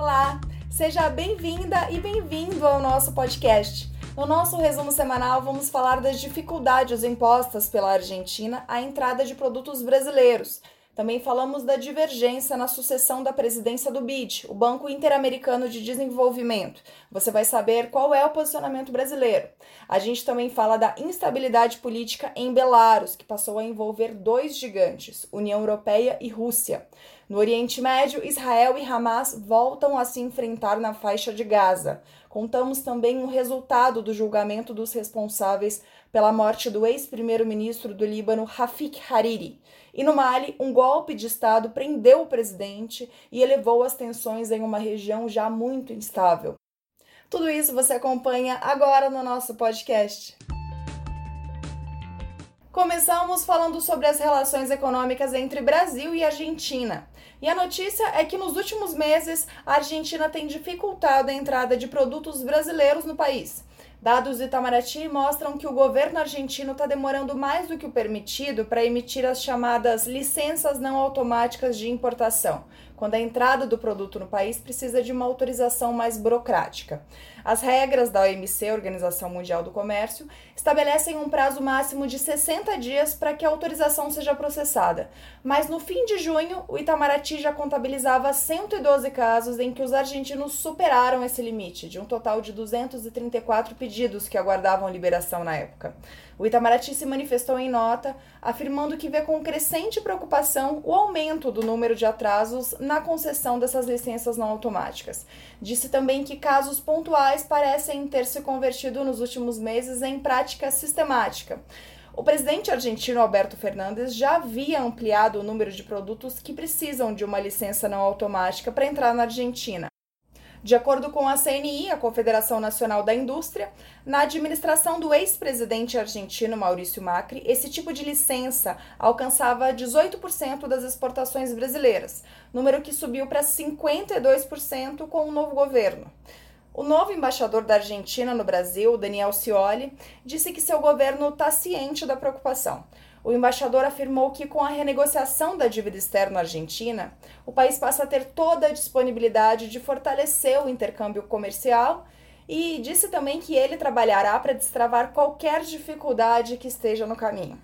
Olá, seja bem-vinda e bem-vindo ao nosso podcast. No nosso resumo semanal, vamos falar das dificuldades impostas pela Argentina à entrada de produtos brasileiros. Também falamos da divergência na sucessão da presidência do BID, o Banco Interamericano de Desenvolvimento. Você vai saber qual é o posicionamento brasileiro. A gente também fala da instabilidade política em Belarus, que passou a envolver dois gigantes, União Europeia e Rússia. No Oriente Médio, Israel e Hamas voltam a se enfrentar na faixa de Gaza. Contamos também o resultado do julgamento dos responsáveis pela morte do ex-primeiro-ministro do Líbano, Rafik Hariri. E no Mali, um golpe de Estado prendeu o presidente e elevou as tensões em uma região já muito instável. Tudo isso você acompanha agora no nosso podcast. Começamos falando sobre as relações econômicas entre Brasil e Argentina. E a notícia é que nos últimos meses a Argentina tem dificultado a entrada de produtos brasileiros no país. Dados do Itamaraty mostram que o governo argentino está demorando mais do que o permitido para emitir as chamadas licenças não automáticas de importação, quando a entrada do produto no país precisa de uma autorização mais burocrática. As regras da OMC, Organização Mundial do Comércio, estabelecem um prazo máximo de 60 dias para que a autorização seja processada. Mas no fim de junho, o Itamaraty já contabilizava 112 casos em que os argentinos superaram esse limite, de um total de 234 pedidos que aguardavam liberação na época. O Itamaraty se manifestou em nota, afirmando que vê com crescente preocupação o aumento do número de atrasos na concessão dessas licenças não automáticas. Disse também que casos pontuais parecem ter se convertido nos últimos meses em prática sistemática. O presidente argentino Alberto Fernandes já havia ampliado o número de produtos que precisam de uma licença não automática para entrar na Argentina. De acordo com a CNI, a Confederação Nacional da Indústria, na administração do ex-presidente argentino Maurício Macri, esse tipo de licença alcançava 18% das exportações brasileiras, número que subiu para 52% com o novo governo. O novo embaixador da Argentina no Brasil, Daniel Scioli, disse que seu governo está ciente da preocupação. O embaixador afirmou que, com a renegociação da dívida externa argentina, o país passa a ter toda a disponibilidade de fortalecer o intercâmbio comercial e disse também que ele trabalhará para destravar qualquer dificuldade que esteja no caminho.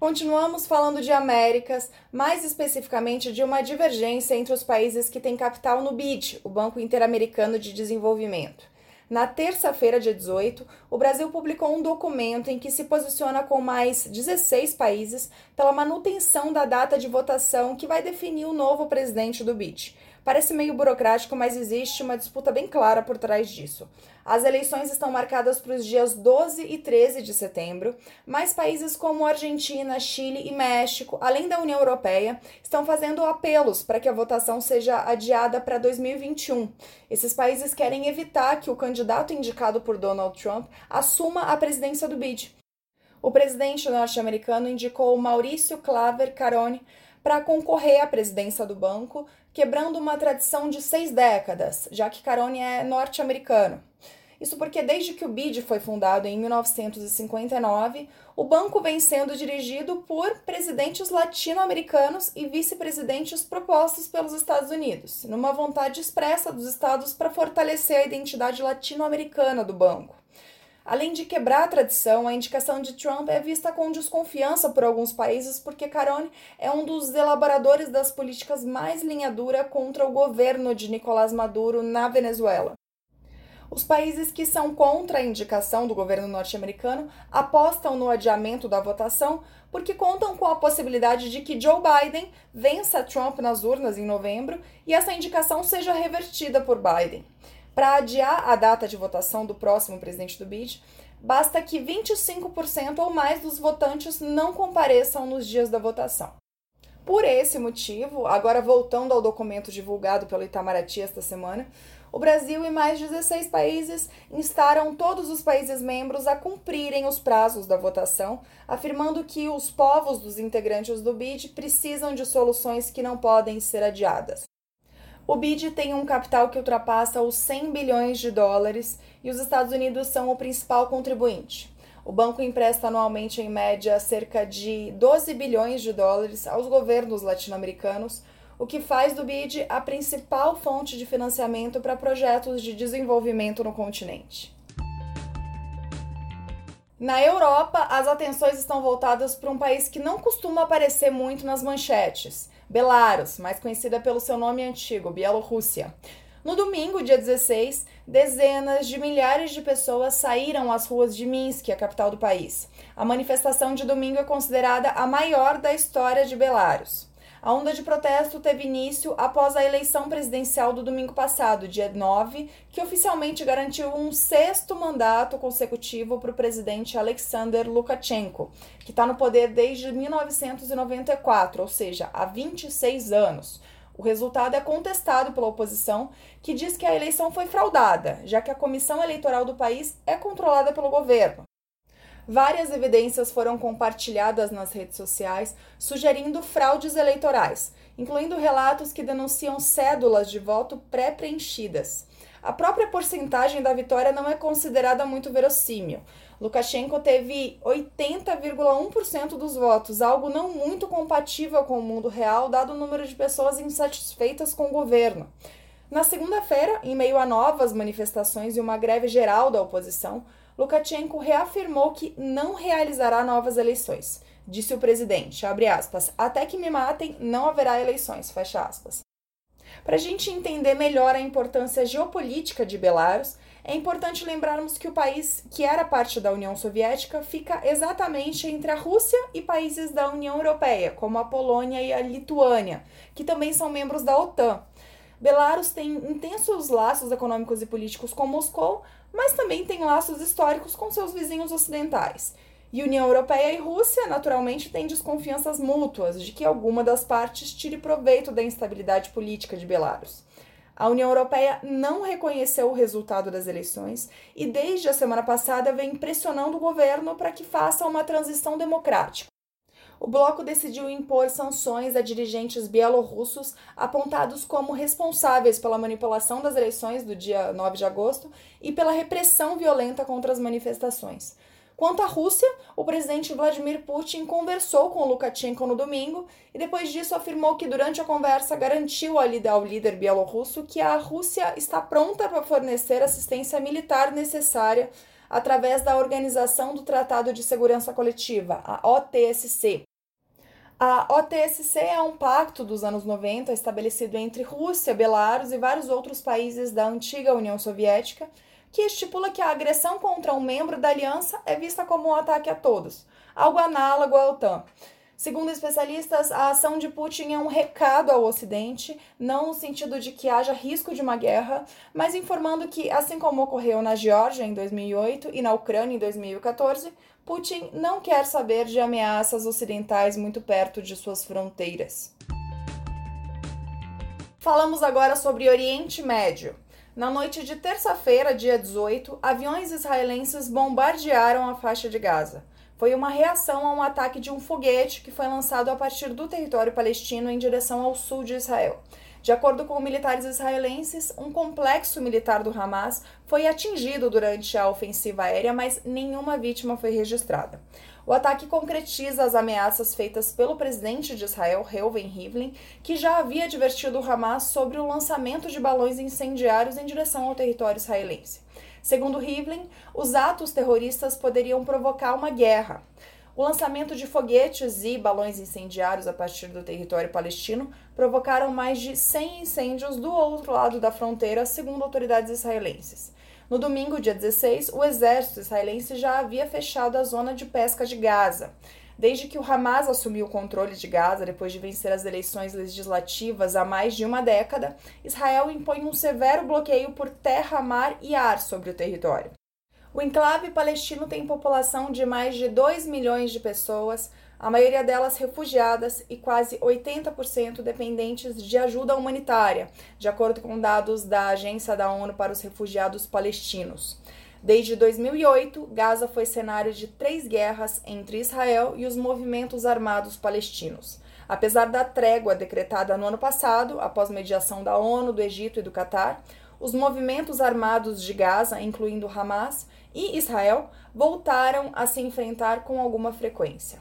Continuamos falando de Américas, mais especificamente de uma divergência entre os países que têm capital no BID, o Banco Interamericano de Desenvolvimento. Na terça-feira, dia 18, o Brasil publicou um documento em que se posiciona com mais 16 países pela manutenção da data de votação que vai definir o novo presidente do BID. Parece meio burocrático, mas existe uma disputa bem clara por trás disso. As eleições estão marcadas para os dias 12 e 13 de setembro, mas países como Argentina, Chile e México, além da União Europeia, estão fazendo apelos para que a votação seja adiada para 2021. Esses países querem evitar que o candidato indicado por Donald Trump assuma a presidência do BID. O presidente norte-americano indicou Maurício Claver Carone para concorrer à presidência do banco, quebrando uma tradição de seis décadas, já que Carone é norte-americano. Isso porque desde que o BID foi fundado em 1959, o banco vem sendo dirigido por presidentes latino-americanos e vice-presidentes propostos pelos Estados Unidos, numa vontade expressa dos estados para fortalecer a identidade latino-americana do banco. Além de quebrar a tradição, a indicação de Trump é vista com desconfiança por alguns países porque Carone é um dos elaboradores das políticas mais linha dura contra o governo de Nicolás Maduro na Venezuela. Os países que são contra a indicação do governo norte-americano apostam no adiamento da votação porque contam com a possibilidade de que Joe Biden vença Trump nas urnas em novembro e essa indicação seja revertida por Biden. Para adiar a data de votação do próximo presidente do BID, basta que 25% ou mais dos votantes não compareçam nos dias da votação. Por esse motivo, agora voltando ao documento divulgado pelo Itamaraty esta semana, o Brasil e mais 16 países instaram todos os países membros a cumprirem os prazos da votação, afirmando que os povos dos integrantes do BID precisam de soluções que não podem ser adiadas. O BID tem um capital que ultrapassa os 100 bilhões de dólares e os Estados Unidos são o principal contribuinte. O banco empresta anualmente, em média, cerca de 12 bilhões de dólares aos governos latino-americanos, o que faz do BID a principal fonte de financiamento para projetos de desenvolvimento no continente. Na Europa, as atenções estão voltadas para um país que não costuma aparecer muito nas manchetes: Belarus, mais conhecida pelo seu nome antigo, Bielorrússia. No domingo, dia 16, dezenas de milhares de pessoas saíram às ruas de Minsk, a capital do país. A manifestação de domingo é considerada a maior da história de Belarus. A onda de protesto teve início após a eleição presidencial do domingo passado, dia 9, que oficialmente garantiu um sexto mandato consecutivo para o presidente Alexander Lukashenko, que está no poder desde 1994, ou seja, há 26 anos. O resultado é contestado pela oposição, que diz que a eleição foi fraudada, já que a comissão eleitoral do país é controlada pelo governo. Várias evidências foram compartilhadas nas redes sociais sugerindo fraudes eleitorais, incluindo relatos que denunciam cédulas de voto pré-preenchidas. A própria porcentagem da vitória não é considerada muito verossímil. Lukashenko teve 80,1% dos votos, algo não muito compatível com o mundo real, dado o número de pessoas insatisfeitas com o governo. Na segunda-feira, em meio a novas manifestações e uma greve geral da oposição, Lukashenko reafirmou que não realizará novas eleições. Disse o presidente, aspas, até que me matem, não haverá eleições, fecha aspas. Para a gente entender melhor a importância geopolítica de Belarus, é importante lembrarmos que o país, que era parte da União Soviética, fica exatamente entre a Rússia e países da União Europeia, como a Polônia e a Lituânia, que também são membros da OTAN. Belarus tem intensos laços econômicos e políticos com Moscou, mas também tem laços históricos com seus vizinhos ocidentais. E União Europeia e Rússia, naturalmente, têm desconfianças mútuas de que alguma das partes tire proveito da instabilidade política de Belarus. A União Europeia não reconheceu o resultado das eleições e, desde a semana passada, vem pressionando o governo para que faça uma transição democrática o bloco decidiu impor sanções a dirigentes bielorrussos apontados como responsáveis pela manipulação das eleições do dia 9 de agosto e pela repressão violenta contra as manifestações. Quanto à Rússia, o presidente Vladimir Putin conversou com Lukashenko no domingo e depois disso afirmou que durante a conversa garantiu ao líder bielorrusso que a Rússia está pronta para fornecer assistência militar necessária através da Organização do Tratado de Segurança Coletiva, a OTSC. A OTSC é um pacto dos anos 90 estabelecido entre Rússia, Belarus e vários outros países da antiga União Soviética, que estipula que a agressão contra um membro da aliança é vista como um ataque a todos, algo análogo à OTAN. Segundo especialistas, a ação de Putin é um recado ao Ocidente, não no sentido de que haja risco de uma guerra, mas informando que, assim como ocorreu na Geórgia em 2008 e na Ucrânia em 2014, Putin não quer saber de ameaças ocidentais muito perto de suas fronteiras. Falamos agora sobre Oriente Médio. Na noite de terça-feira, dia 18, aviões israelenses bombardearam a faixa de Gaza foi uma reação a um ataque de um foguete que foi lançado a partir do território palestino em direção ao sul de Israel. De acordo com militares israelenses, um complexo militar do Hamas foi atingido durante a ofensiva aérea, mas nenhuma vítima foi registrada. O ataque concretiza as ameaças feitas pelo presidente de Israel, Reuven Rivlin, que já havia advertido o Hamas sobre o lançamento de balões incendiários em direção ao território israelense. Segundo Rivlin, os atos terroristas poderiam provocar uma guerra. O lançamento de foguetes e balões incendiários a partir do território palestino provocaram mais de 100 incêndios do outro lado da fronteira, segundo autoridades israelenses. No domingo, dia 16, o exército israelense já havia fechado a zona de pesca de Gaza. Desde que o Hamas assumiu o controle de Gaza depois de vencer as eleições legislativas há mais de uma década, Israel impõe um severo bloqueio por terra, mar e ar sobre o território. O enclave palestino tem população de mais de 2 milhões de pessoas, a maioria delas refugiadas e quase 80% dependentes de ajuda humanitária, de acordo com dados da Agência da ONU para os Refugiados Palestinos. Desde 2008, Gaza foi cenário de três guerras entre Israel e os movimentos armados palestinos. Apesar da trégua decretada no ano passado, após mediação da ONU, do Egito e do Catar, os movimentos armados de Gaza, incluindo Hamas e Israel, voltaram a se enfrentar com alguma frequência.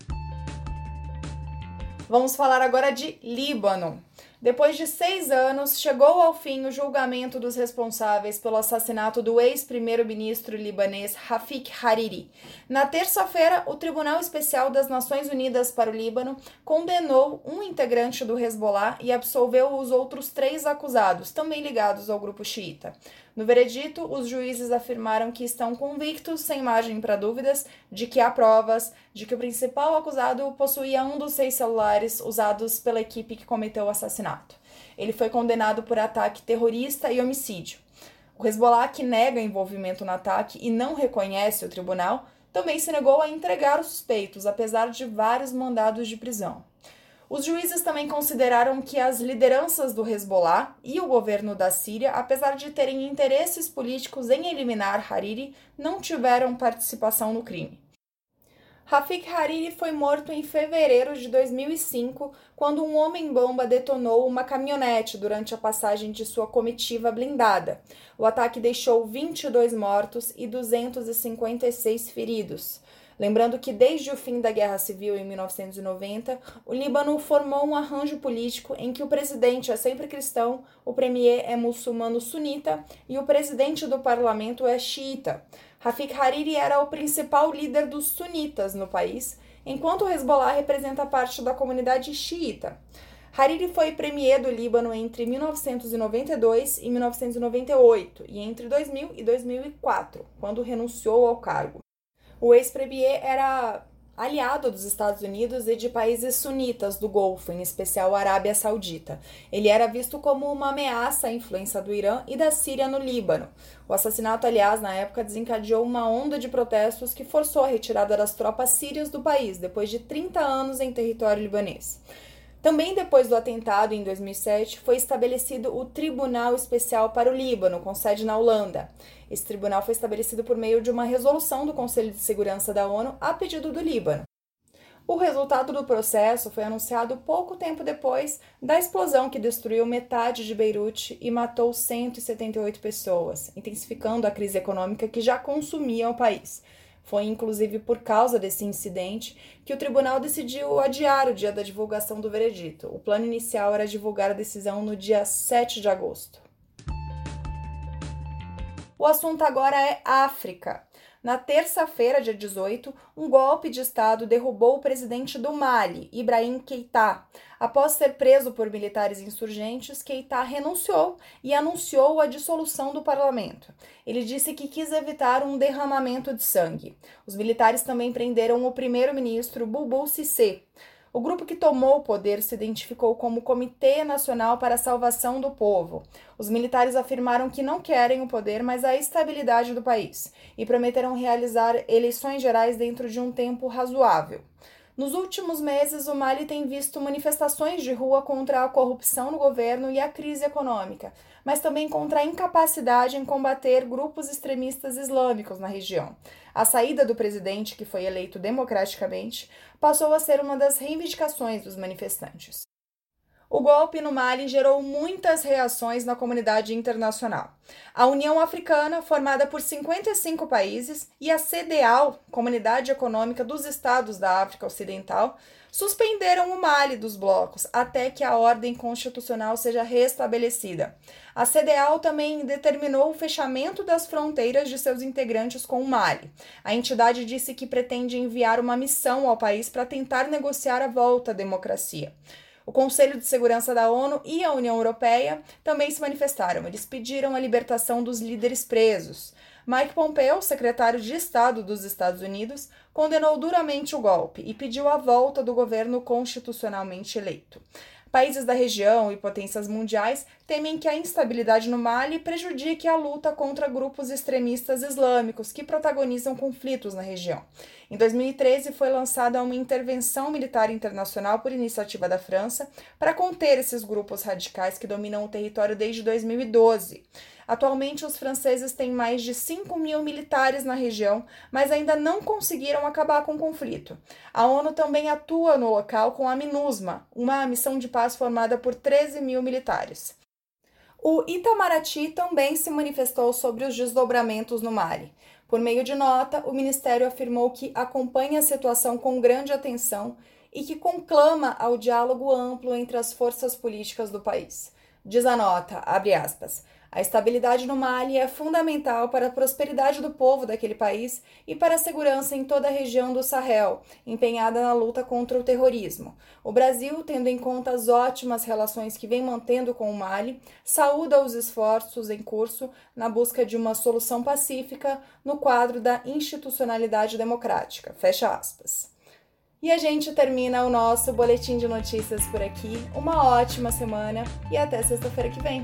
Vamos falar agora de Líbano. Depois de seis anos, chegou ao fim o julgamento dos responsáveis pelo assassinato do ex-primeiro-ministro libanês Rafik Hariri. Na terça-feira, o Tribunal Especial das Nações Unidas para o Líbano condenou um integrante do Hezbollah e absolveu os outros três acusados, também ligados ao grupo xiita. No veredito, os juízes afirmaram que estão convictos, sem margem para dúvidas, de que há provas de que o principal acusado possuía um dos seis celulares usados pela equipe que cometeu o assassinato. Ele foi condenado por ataque terrorista e homicídio. O Hezbollah, que nega envolvimento no ataque e não reconhece o tribunal, também se negou a entregar os suspeitos, apesar de vários mandados de prisão. Os juízes também consideraram que as lideranças do Hezbollah e o governo da Síria, apesar de terem interesses políticos em eliminar Hariri, não tiveram participação no crime. Rafik Hariri foi morto em fevereiro de 2005, quando um homem-bomba detonou uma caminhonete durante a passagem de sua comitiva blindada. O ataque deixou 22 mortos e 256 feridos. Lembrando que desde o fim da Guerra Civil em 1990, o Líbano formou um arranjo político em que o presidente é sempre cristão, o premier é muçulmano sunita e o presidente do parlamento é xiita. Rafik Hariri era o principal líder dos sunitas no país, enquanto o Hezbollah representa parte da comunidade xiita. Hariri foi premier do Líbano entre 1992 e 1998 e entre 2000 e 2004, quando renunciou ao cargo. O ex-premier era aliado dos Estados Unidos e de países sunitas do Golfo, em especial a Arábia Saudita. Ele era visto como uma ameaça à influência do Irã e da Síria no Líbano. O assassinato, aliás, na época desencadeou uma onda de protestos que forçou a retirada das tropas sírias do país, depois de 30 anos em território libanês. Também depois do atentado, em 2007, foi estabelecido o Tribunal Especial para o Líbano, com sede na Holanda. Esse tribunal foi estabelecido por meio de uma resolução do Conselho de Segurança da ONU a pedido do Líbano. O resultado do processo foi anunciado pouco tempo depois da explosão que destruiu metade de Beirute e matou 178 pessoas, intensificando a crise econômica que já consumia o país. Foi inclusive por causa desse incidente que o tribunal decidiu adiar o dia da divulgação do veredito. O plano inicial era divulgar a decisão no dia 7 de agosto. O assunto agora é África. Na terça-feira, dia 18, um golpe de Estado derrubou o presidente do Mali, Ibrahim Keita. Após ser preso por militares insurgentes, Keita renunciou e anunciou a dissolução do parlamento. Ele disse que quis evitar um derramamento de sangue. Os militares também prenderam o primeiro-ministro Boubou Cissé. O grupo que tomou o poder se identificou como Comitê Nacional para a Salvação do Povo. Os militares afirmaram que não querem o poder, mas a estabilidade do país, e prometeram realizar eleições gerais dentro de um tempo razoável. Nos últimos meses, o Mali tem visto manifestações de rua contra a corrupção no governo e a crise econômica, mas também contra a incapacidade em combater grupos extremistas islâmicos na região. A saída do presidente, que foi eleito democraticamente, passou a ser uma das reivindicações dos manifestantes. O golpe no Mali gerou muitas reações na comunidade internacional. A União Africana, formada por 55 países, e a CDAO, Comunidade Econômica dos Estados da África Ocidental, suspenderam o Mali dos blocos até que a ordem constitucional seja restabelecida. A CDAO também determinou o fechamento das fronteiras de seus integrantes com o Mali. A entidade disse que pretende enviar uma missão ao país para tentar negociar a volta à democracia. O Conselho de Segurança da ONU e a União Europeia também se manifestaram. Eles pediram a libertação dos líderes presos. Mike Pompeo, secretário de Estado dos Estados Unidos, condenou duramente o golpe e pediu a volta do governo constitucionalmente eleito. Países da região e potências mundiais temem que a instabilidade no Mali prejudique a luta contra grupos extremistas islâmicos que protagonizam conflitos na região. Em 2013, foi lançada uma intervenção militar internacional por iniciativa da França para conter esses grupos radicais que dominam o território desde 2012. Atualmente, os franceses têm mais de 5 mil militares na região, mas ainda não conseguiram acabar com o conflito. A ONU também atua no local com a MINUSMA, uma missão de paz formada por 13 mil militares. O Itamaraty também se manifestou sobre os desdobramentos no Mali. Por meio de nota, o ministério afirmou que acompanha a situação com grande atenção e que conclama ao diálogo amplo entre as forças políticas do país. Diz a nota, abre aspas, a estabilidade no Mali é fundamental para a prosperidade do povo daquele país e para a segurança em toda a região do Sahel, empenhada na luta contra o terrorismo. O Brasil, tendo em conta as ótimas relações que vem mantendo com o Mali, saúda os esforços em curso na busca de uma solução pacífica no quadro da institucionalidade democrática. Fecha aspas. E a gente termina o nosso boletim de notícias por aqui. Uma ótima semana e até sexta-feira que vem.